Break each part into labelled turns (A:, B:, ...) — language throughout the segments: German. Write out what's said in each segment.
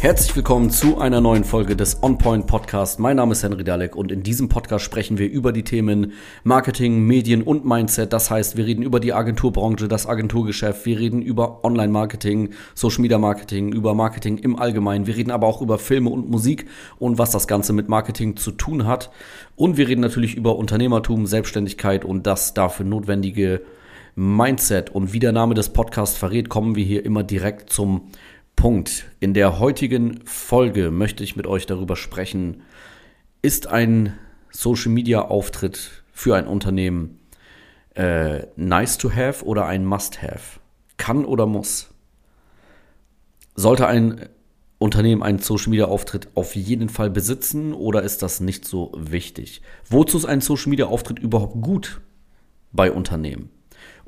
A: Herzlich willkommen zu einer neuen Folge des On Point Podcast. Mein Name ist Henry Dalek und in diesem Podcast sprechen wir über die Themen Marketing, Medien und Mindset. Das heißt, wir reden über die Agenturbranche, das Agenturgeschäft, wir reden über Online-Marketing, Social Media Marketing, über Marketing im Allgemeinen. Wir reden aber auch über Filme und Musik und was das Ganze mit Marketing zu tun hat. Und wir reden natürlich über Unternehmertum, Selbstständigkeit und das dafür notwendige Mindset. Und wie der Name des Podcasts verrät, kommen wir hier immer direkt zum Punkt. In der heutigen Folge möchte ich mit euch darüber sprechen, ist ein Social Media Auftritt für ein Unternehmen äh, nice to have oder ein must have? Kann oder muss? Sollte ein Unternehmen einen Social Media Auftritt auf jeden Fall besitzen oder ist das nicht so wichtig? Wozu ist ein Social Media Auftritt überhaupt gut bei Unternehmen?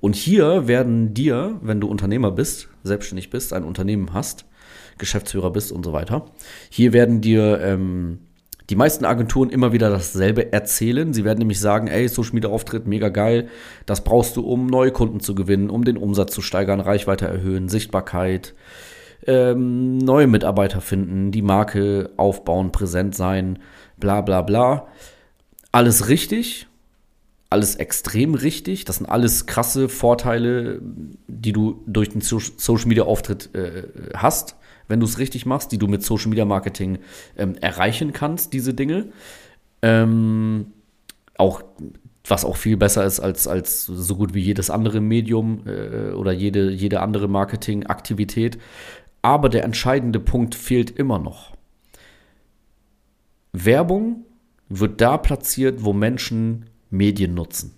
A: Und hier werden dir, wenn du Unternehmer bist, selbstständig bist, ein Unternehmen hast, Geschäftsführer bist und so weiter, hier werden dir ähm, die meisten Agenturen immer wieder dasselbe erzählen. Sie werden nämlich sagen, ey, Social Media Auftritt, mega geil. Das brauchst du, um neue Kunden zu gewinnen, um den Umsatz zu steigern, Reichweite erhöhen, Sichtbarkeit, ähm, neue Mitarbeiter finden, die Marke aufbauen, präsent sein, bla bla bla. Alles richtig, alles extrem richtig. Das sind alles krasse Vorteile, die du durch den Social Media Auftritt äh, hast, wenn du es richtig machst, die du mit Social Media Marketing ähm, erreichen kannst, diese Dinge. Ähm, auch was auch viel besser ist als, als so gut wie jedes andere Medium äh, oder jede, jede andere Marketingaktivität. Aber der entscheidende Punkt fehlt immer noch. Werbung wird da platziert, wo Menschen Medien nutzen.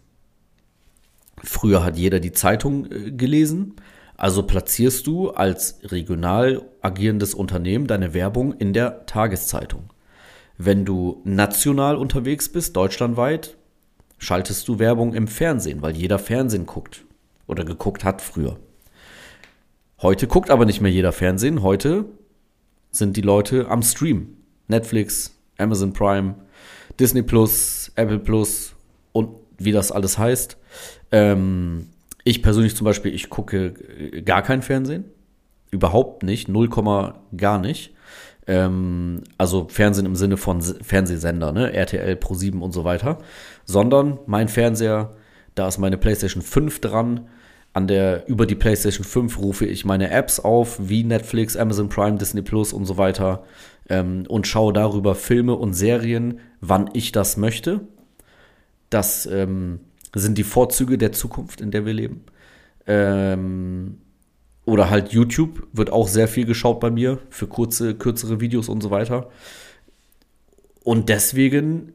A: Früher hat jeder die Zeitung äh, gelesen, also platzierst du als regional agierendes Unternehmen deine Werbung in der Tageszeitung. Wenn du national unterwegs bist, deutschlandweit, schaltest du Werbung im Fernsehen, weil jeder Fernsehen guckt oder geguckt hat früher. Heute guckt aber nicht mehr jeder Fernsehen. Heute sind die Leute am Stream. Netflix, Amazon Prime, Disney Plus, Apple Plus und wie das alles heißt. Ähm, ich persönlich zum Beispiel, ich gucke gar kein Fernsehen. Überhaupt nicht. 0, gar nicht. Ähm, also Fernsehen im Sinne von Fernsehsender, ne? RTL, Pro7 und so weiter. Sondern mein Fernseher, da ist meine PlayStation 5 dran. An der, über die PlayStation 5 rufe ich meine Apps auf, wie Netflix, Amazon Prime, Disney Plus und so weiter. Ähm, und schaue darüber Filme und Serien, wann ich das möchte. Das ähm, sind die Vorzüge der Zukunft, in der wir leben. Ähm, oder halt YouTube wird auch sehr viel geschaut bei mir für kurze, kürzere Videos und so weiter. Und deswegen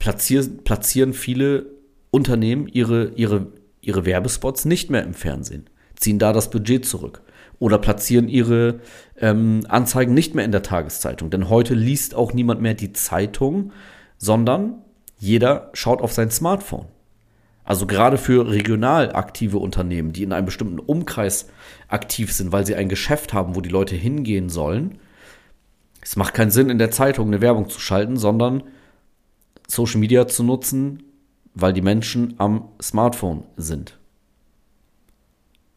A: platzieren, platzieren viele Unternehmen ihre, ihre, ihre Werbespots nicht mehr im Fernsehen, ziehen da das Budget zurück oder platzieren ihre ähm, Anzeigen nicht mehr in der Tageszeitung. Denn heute liest auch niemand mehr die Zeitung, sondern jeder schaut auf sein Smartphone. Also gerade für regional aktive Unternehmen, die in einem bestimmten Umkreis aktiv sind, weil sie ein Geschäft haben, wo die Leute hingehen sollen. Es macht keinen Sinn, in der Zeitung eine Werbung zu schalten, sondern Social Media zu nutzen, weil die Menschen am Smartphone sind.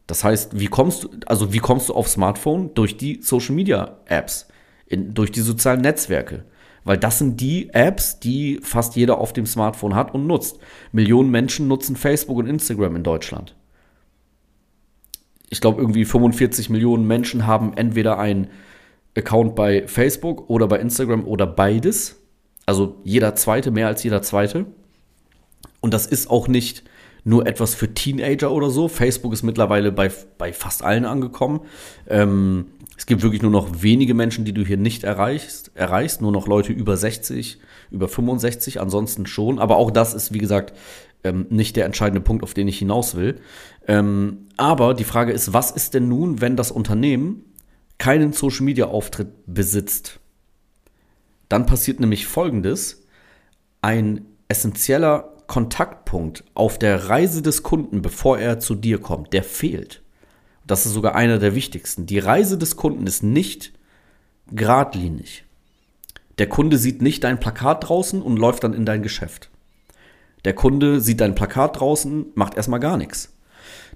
A: Das heißt, wie kommst du, also wie kommst du auf Smartphone? Durch die Social Media Apps, in, durch die sozialen Netzwerke. Weil das sind die Apps, die fast jeder auf dem Smartphone hat und nutzt. Millionen Menschen nutzen Facebook und Instagram in Deutschland. Ich glaube, irgendwie 45 Millionen Menschen haben entweder einen Account bei Facebook oder bei Instagram oder beides. Also jeder zweite, mehr als jeder zweite. Und das ist auch nicht nur etwas für Teenager oder so. Facebook ist mittlerweile bei, bei fast allen angekommen. Ähm, es gibt wirklich nur noch wenige Menschen, die du hier nicht erreichst, erreichst, nur noch Leute über 60, über 65, ansonsten schon. Aber auch das ist, wie gesagt, ähm, nicht der entscheidende Punkt, auf den ich hinaus will. Ähm, aber die Frage ist, was ist denn nun, wenn das Unternehmen keinen Social Media Auftritt besitzt? Dann passiert nämlich Folgendes. Ein essentieller Kontaktpunkt auf der Reise des Kunden, bevor er zu dir kommt, der fehlt. Das ist sogar einer der wichtigsten. Die Reise des Kunden ist nicht geradlinig. Der Kunde sieht nicht dein Plakat draußen und läuft dann in dein Geschäft. Der Kunde sieht dein Plakat draußen, macht erstmal gar nichts.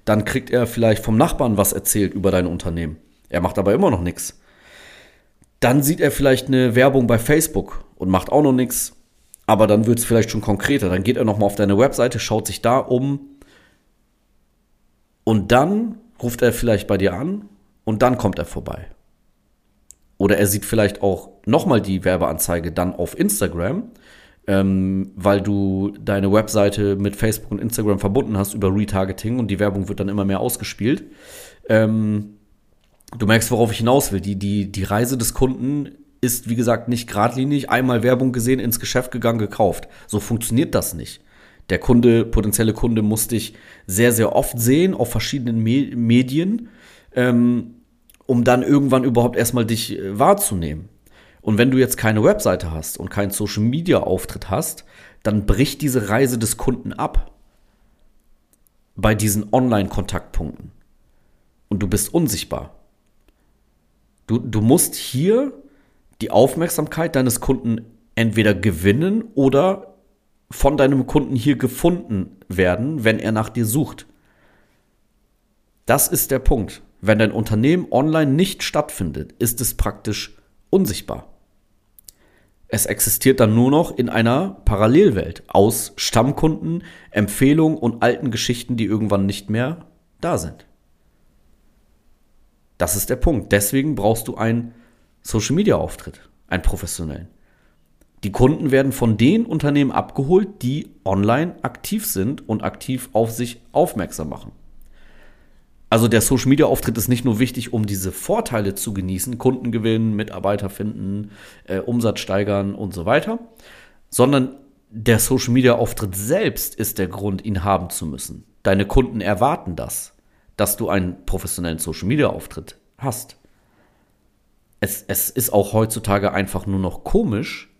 A: Dann kriegt er vielleicht vom Nachbarn was erzählt über dein Unternehmen. Er macht aber immer noch nichts. Dann sieht er vielleicht eine Werbung bei Facebook und macht auch noch nichts. Aber dann wird es vielleicht schon konkreter. Dann geht er nochmal auf deine Webseite, schaut sich da um. Und dann ruft er vielleicht bei dir an und dann kommt er vorbei. Oder er sieht vielleicht auch nochmal die Werbeanzeige dann auf Instagram, ähm, weil du deine Webseite mit Facebook und Instagram verbunden hast über Retargeting und die Werbung wird dann immer mehr ausgespielt. Ähm, du merkst, worauf ich hinaus will. Die, die, die Reise des Kunden ist, wie gesagt, nicht geradlinig. Einmal Werbung gesehen, ins Geschäft gegangen, gekauft. So funktioniert das nicht. Der Kunde, potenzielle Kunde, muss dich sehr, sehr oft sehen auf verschiedenen Me Medien, ähm, um dann irgendwann überhaupt erstmal dich äh, wahrzunehmen. Und wenn du jetzt keine Webseite hast und keinen Social Media Auftritt hast, dann bricht diese Reise des Kunden ab. Bei diesen Online-Kontaktpunkten. Und du bist unsichtbar. Du, du musst hier die Aufmerksamkeit deines Kunden entweder gewinnen oder von deinem Kunden hier gefunden werden, wenn er nach dir sucht. Das ist der Punkt. Wenn dein Unternehmen online nicht stattfindet, ist es praktisch unsichtbar. Es existiert dann nur noch in einer Parallelwelt aus Stammkunden, Empfehlungen und alten Geschichten, die irgendwann nicht mehr da sind. Das ist der Punkt. Deswegen brauchst du einen Social Media Auftritt, einen professionellen. Die Kunden werden von den Unternehmen abgeholt, die online aktiv sind und aktiv auf sich aufmerksam machen. Also der Social Media Auftritt ist nicht nur wichtig, um diese Vorteile zu genießen, Kunden gewinnen, Mitarbeiter finden, äh, Umsatz steigern und so weiter, sondern der Social Media Auftritt selbst ist der Grund, ihn haben zu müssen. Deine Kunden erwarten das, dass du einen professionellen Social Media Auftritt hast. Es, es ist auch heutzutage einfach nur noch komisch,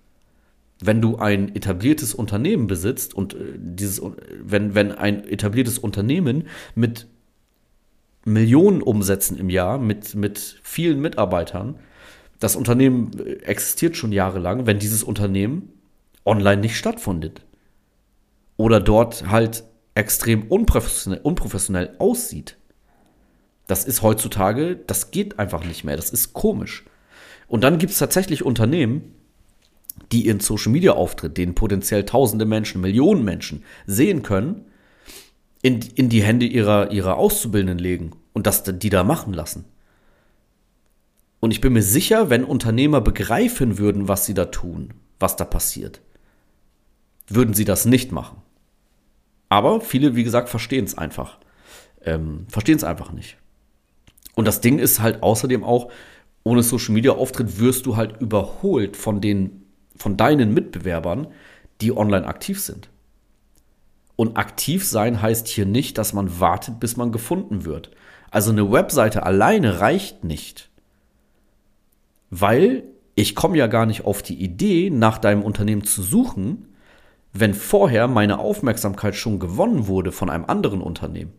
A: wenn du ein etabliertes Unternehmen besitzt und äh, dieses, wenn, wenn ein etabliertes Unternehmen mit Millionen Umsätzen im Jahr, mit, mit vielen Mitarbeitern, das Unternehmen äh, existiert schon jahrelang, wenn dieses Unternehmen online nicht stattfindet. Oder dort halt extrem unprofessionell, unprofessionell aussieht. Das ist heutzutage, das geht einfach nicht mehr. Das ist komisch. Und dann gibt es tatsächlich Unternehmen, die ihren Social Media Auftritt, den potenziell tausende Menschen, Millionen Menschen sehen können, in, in die Hände ihrer, ihrer Auszubildenden legen und das die da machen lassen. Und ich bin mir sicher, wenn Unternehmer begreifen würden, was sie da tun, was da passiert, würden sie das nicht machen. Aber viele, wie gesagt, verstehen es einfach. Ähm, verstehen es einfach nicht. Und das Ding ist halt außerdem auch, ohne Social Media Auftritt wirst du halt überholt von den, von deinen Mitbewerbern, die online aktiv sind. Und aktiv sein heißt hier nicht, dass man wartet, bis man gefunden wird. Also eine Webseite alleine reicht nicht. Weil ich komme ja gar nicht auf die Idee, nach deinem Unternehmen zu suchen, wenn vorher meine Aufmerksamkeit schon gewonnen wurde von einem anderen Unternehmen.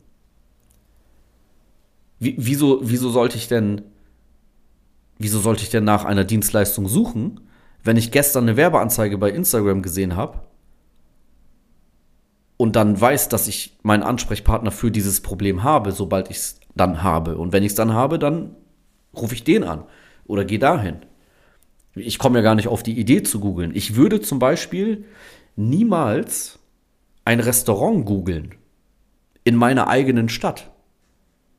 A: Wie, wieso, wieso sollte ich denn, wieso sollte ich denn nach einer Dienstleistung suchen, wenn ich gestern eine Werbeanzeige bei Instagram gesehen habe und dann weiß, dass ich meinen Ansprechpartner für dieses Problem habe, sobald ich es dann habe. Und wenn ich es dann habe, dann rufe ich den an oder gehe dahin. Ich komme ja gar nicht auf die Idee zu googeln. Ich würde zum Beispiel niemals ein Restaurant googeln in meiner eigenen Stadt.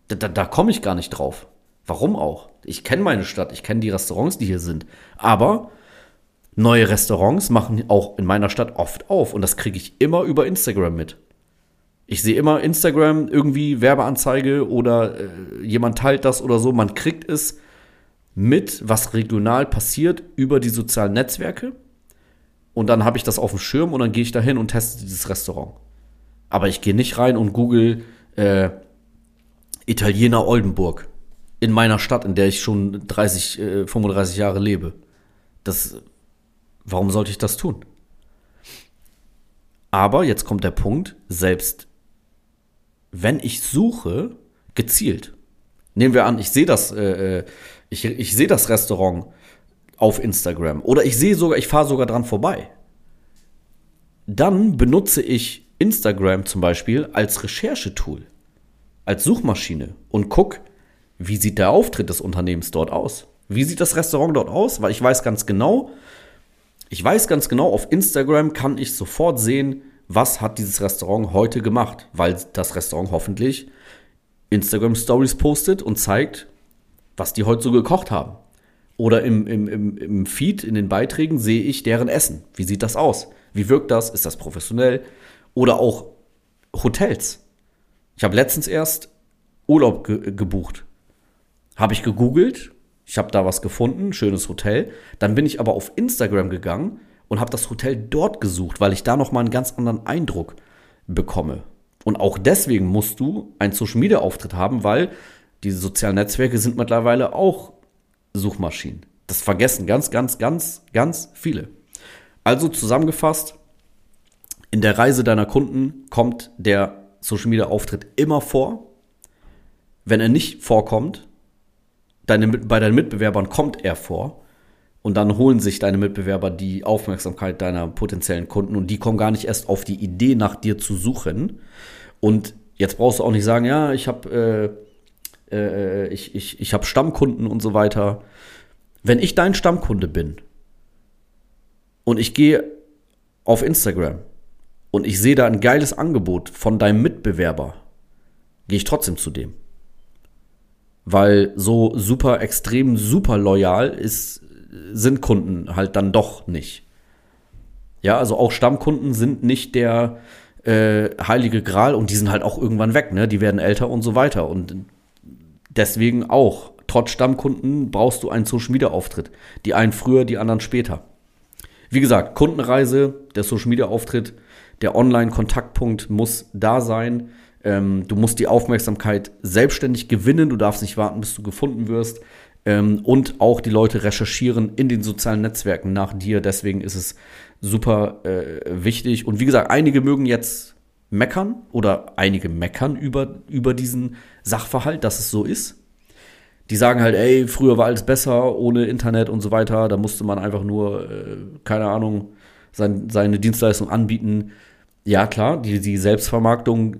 A: Da, da, da komme ich gar nicht drauf. Warum auch? Ich kenne meine Stadt, ich kenne die Restaurants, die hier sind. Aber neue Restaurants machen auch in meiner Stadt oft auf und das kriege ich immer über Instagram mit. Ich sehe immer Instagram irgendwie Werbeanzeige oder äh, jemand teilt das oder so. Man kriegt es mit, was regional passiert über die sozialen Netzwerke. Und dann habe ich das auf dem Schirm und dann gehe ich da hin und teste dieses Restaurant. Aber ich gehe nicht rein und google äh, Italiener Oldenburg in meiner Stadt, in der ich schon 30, äh, 35 Jahre lebe. Das, warum sollte ich das tun? Aber jetzt kommt der Punkt, selbst wenn ich suche, gezielt. Nehmen wir an, ich sehe das, äh, äh ich, ich sehe das Restaurant auf Instagram oder ich sehe sogar, ich fahre sogar dran vorbei. Dann benutze ich Instagram zum Beispiel als Recherchetool als Suchmaschine und guck, wie sieht der Auftritt des Unternehmens dort aus? Wie sieht das Restaurant dort aus? Weil ich weiß ganz genau, ich weiß ganz genau, auf Instagram kann ich sofort sehen, was hat dieses Restaurant heute gemacht, weil das Restaurant hoffentlich Instagram Stories postet und zeigt, was die heute so gekocht haben. Oder im, im, im, im Feed, in den Beiträgen sehe ich deren Essen. Wie sieht das aus? Wie wirkt das? Ist das professionell? Oder auch Hotels. Ich habe letztens erst Urlaub ge gebucht. Habe ich gegoogelt, ich habe da was gefunden, schönes Hotel. Dann bin ich aber auf Instagram gegangen und habe das Hotel dort gesucht, weil ich da noch mal einen ganz anderen Eindruck bekomme. Und auch deswegen musst du einen Social Media Auftritt haben, weil diese sozialen Netzwerke sind mittlerweile auch Suchmaschinen. Das vergessen ganz, ganz, ganz, ganz viele. Also zusammengefasst, in der Reise deiner Kunden kommt der Social Media Auftritt immer vor. Wenn er nicht vorkommt, deine, bei deinen Mitbewerbern kommt er vor. Und dann holen sich deine Mitbewerber die Aufmerksamkeit deiner potenziellen Kunden und die kommen gar nicht erst auf die Idee, nach dir zu suchen. Und jetzt brauchst du auch nicht sagen, ja, ich habe äh, äh, ich, ich, ich hab Stammkunden und so weiter. Wenn ich dein Stammkunde bin und ich gehe auf Instagram und ich sehe da ein geiles Angebot von deinem Mitbewerber, gehe ich trotzdem zu dem. Weil so super extrem, super loyal ist, sind Kunden halt dann doch nicht. Ja, also auch Stammkunden sind nicht der äh, heilige Gral und die sind halt auch irgendwann weg, ne? Die werden älter und so weiter. Und deswegen auch trotz Stammkunden brauchst du einen Social Media Auftritt. Die einen früher, die anderen später. Wie gesagt, Kundenreise, der Social Media Auftritt, der Online-Kontaktpunkt muss da sein. Ähm, du musst die Aufmerksamkeit selbstständig gewinnen. Du darfst nicht warten, bis du gefunden wirst. Ähm, und auch die Leute recherchieren in den sozialen Netzwerken nach dir. Deswegen ist es super äh, wichtig. Und wie gesagt, einige mögen jetzt meckern oder einige meckern über, über diesen Sachverhalt, dass es so ist die sagen halt, ey, früher war alles besser ohne Internet und so weiter. Da musste man einfach nur, äh, keine Ahnung, sein, seine Dienstleistung anbieten. Ja, klar, die, die Selbstvermarktung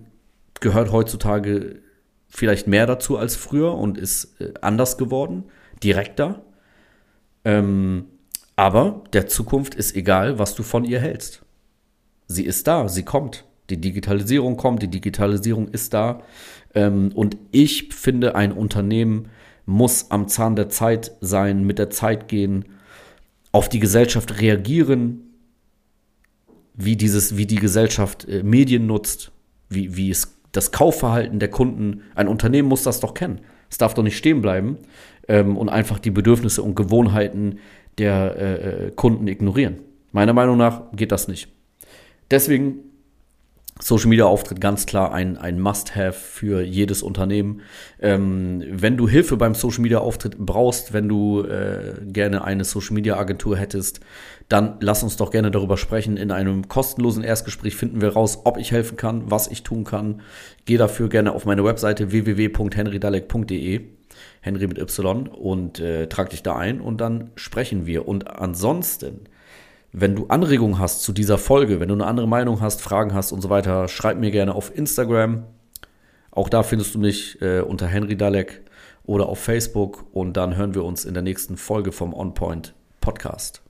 A: gehört heutzutage vielleicht mehr dazu als früher und ist äh, anders geworden, direkter. Ähm, aber der Zukunft ist egal, was du von ihr hältst. Sie ist da, sie kommt. Die Digitalisierung kommt, die Digitalisierung ist da. Ähm, und ich finde, ein Unternehmen muss am Zahn der Zeit sein, mit der Zeit gehen, auf die Gesellschaft reagieren, wie, dieses, wie die Gesellschaft äh, Medien nutzt, wie, wie es das Kaufverhalten der Kunden, ein Unternehmen muss das doch kennen. Es darf doch nicht stehen bleiben ähm, und einfach die Bedürfnisse und Gewohnheiten der äh, äh Kunden ignorieren. Meiner Meinung nach geht das nicht. Deswegen Social Media Auftritt ganz klar ein, ein Must-Have für jedes Unternehmen. Ähm, wenn du Hilfe beim Social Media Auftritt brauchst, wenn du äh, gerne eine Social Media Agentur hättest, dann lass uns doch gerne darüber sprechen. In einem kostenlosen Erstgespräch finden wir raus, ob ich helfen kann, was ich tun kann. Geh dafür gerne auf meine Webseite www.henrydalek.de, Henry mit Y, und äh, trag dich da ein und dann sprechen wir. Und ansonsten wenn du Anregungen hast zu dieser Folge, wenn du eine andere Meinung hast, Fragen hast und so weiter, schreib mir gerne auf Instagram. Auch da findest du mich äh, unter Henry Dalek oder auf Facebook und dann hören wir uns in der nächsten Folge vom On Point Podcast.